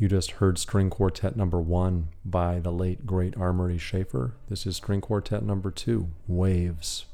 You just heard String Quartet number one by the late great R. Murray Schafer. This is String Quartet number two, Waves.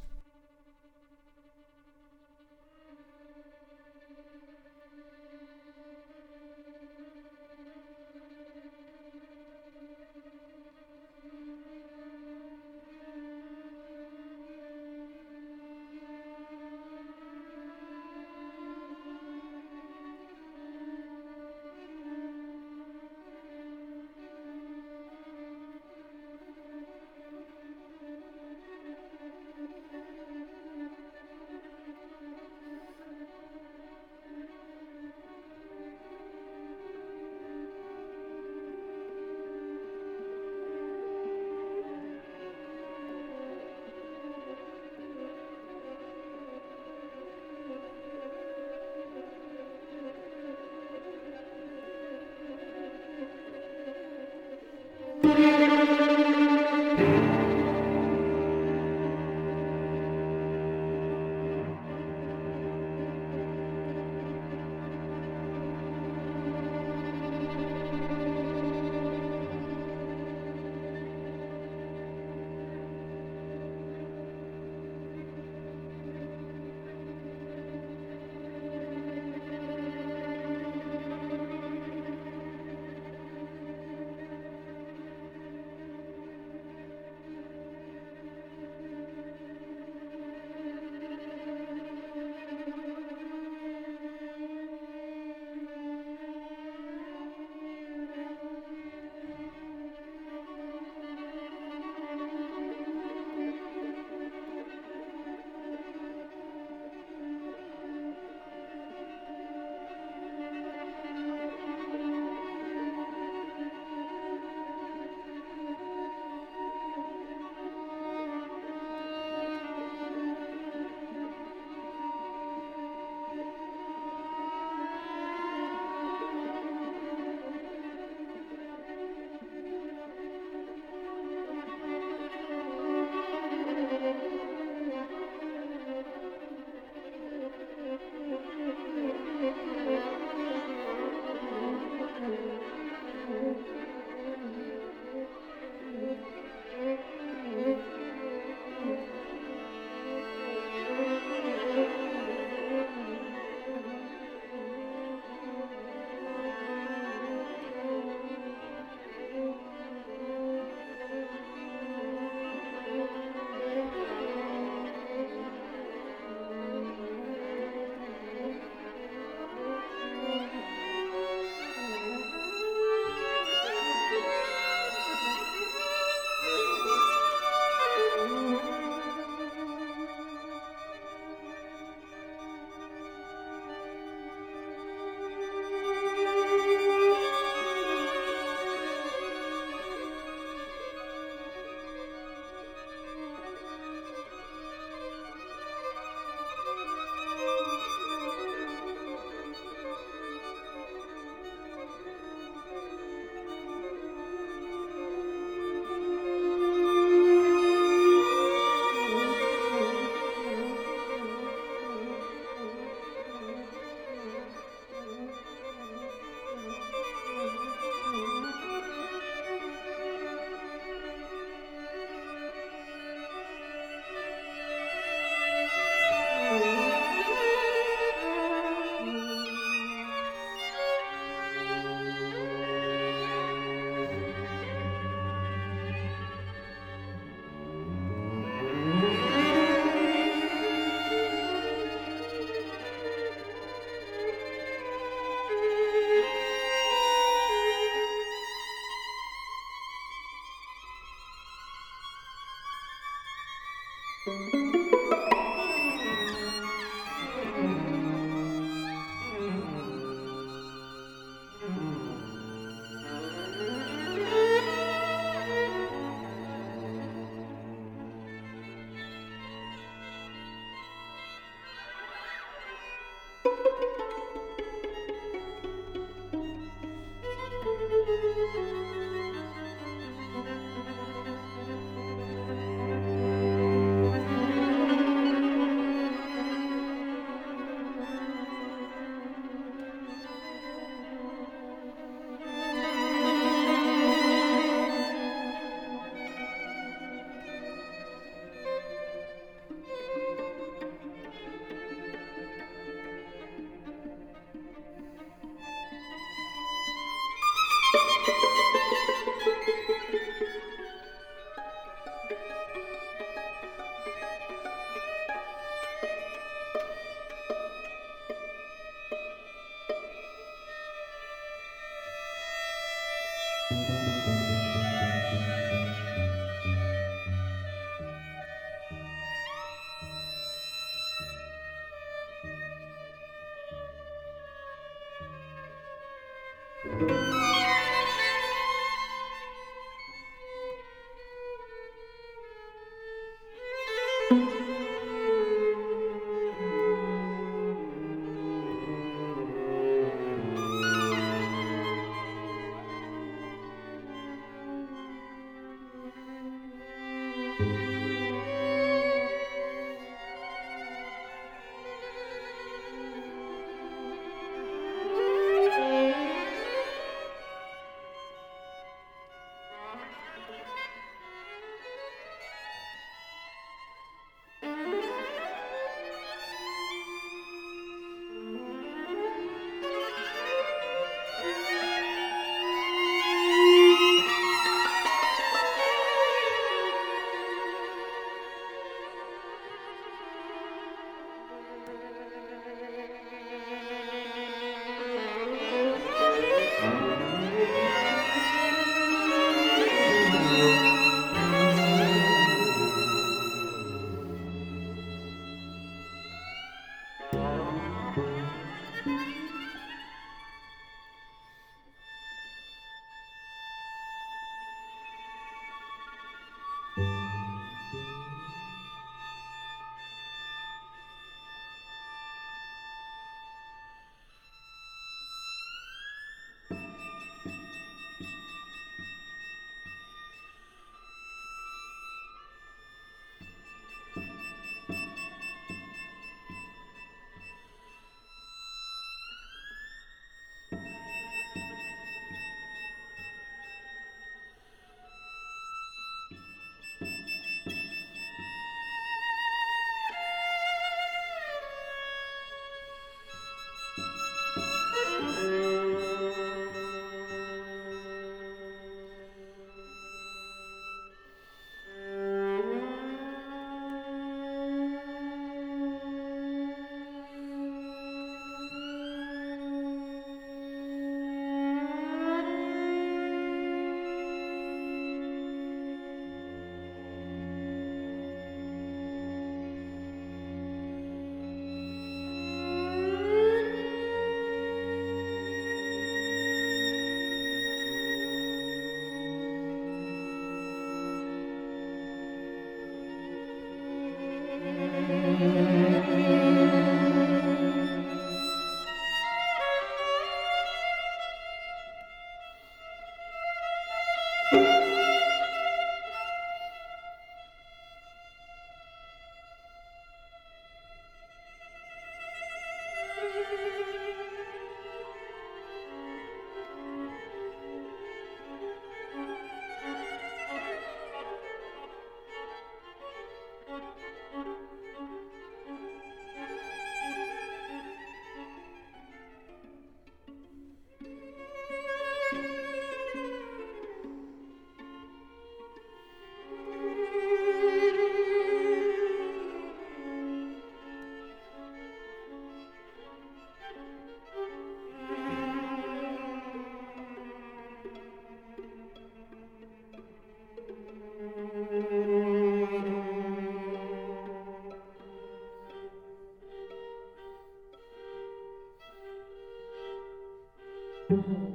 Mm-hmm.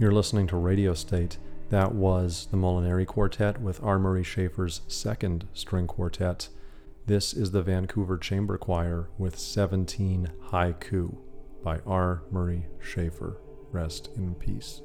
You're listening to Radio State. That was the Molinari Quartet with R. Murray Schafer's second string quartet. This is the Vancouver Chamber Choir with 17 Haiku by R. Murray Schafer. Rest in peace.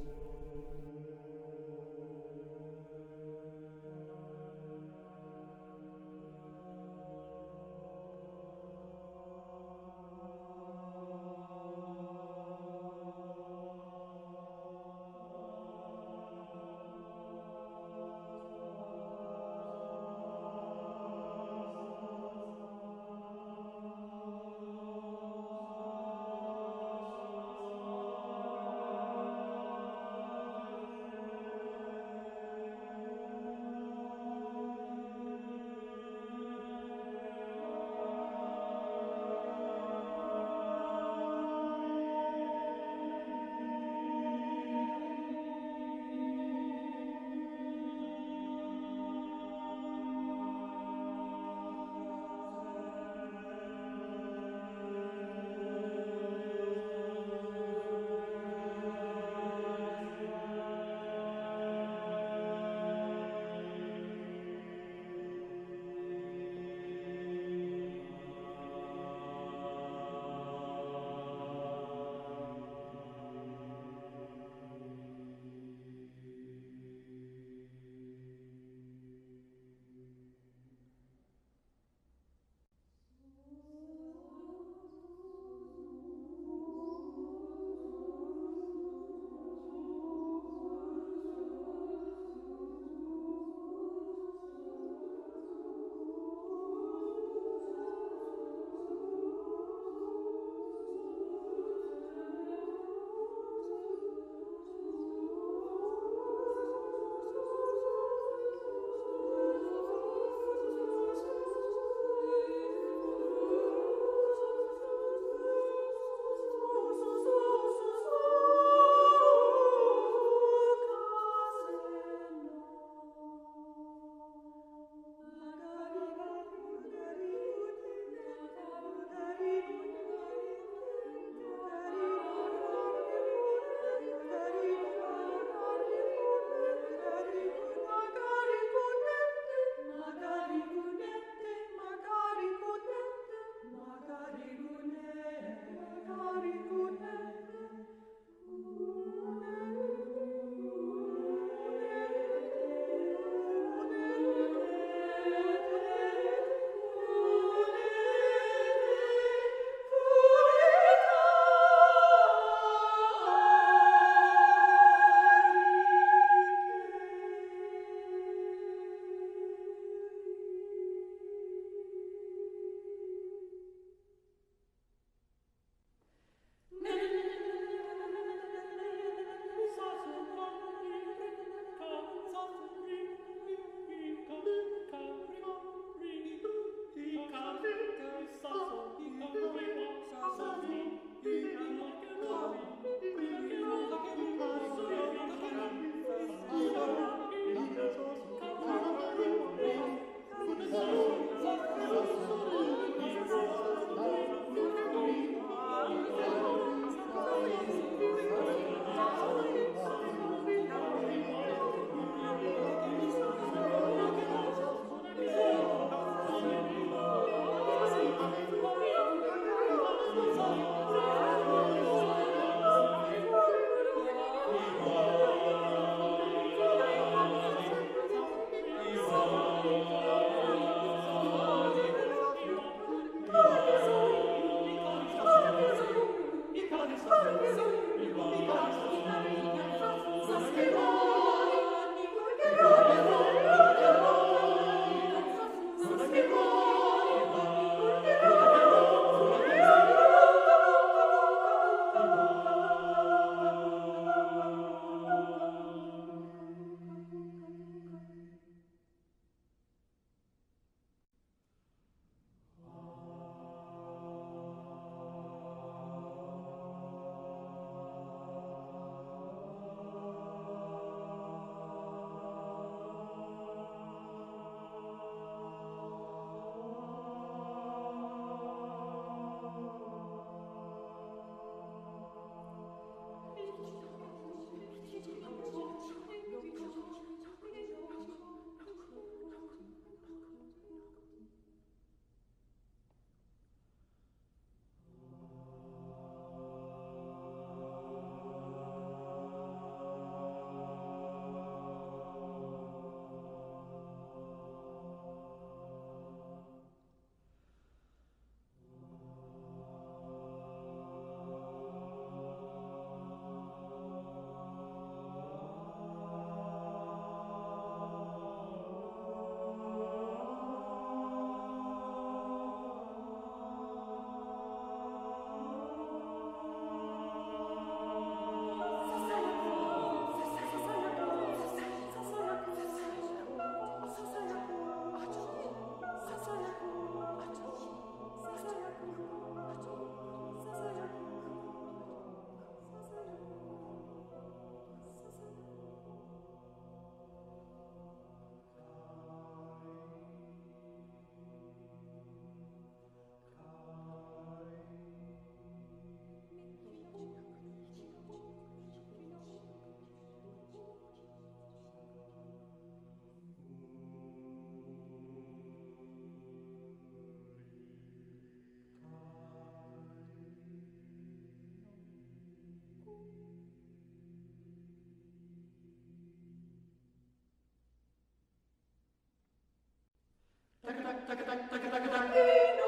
tak tak tak tak tak tak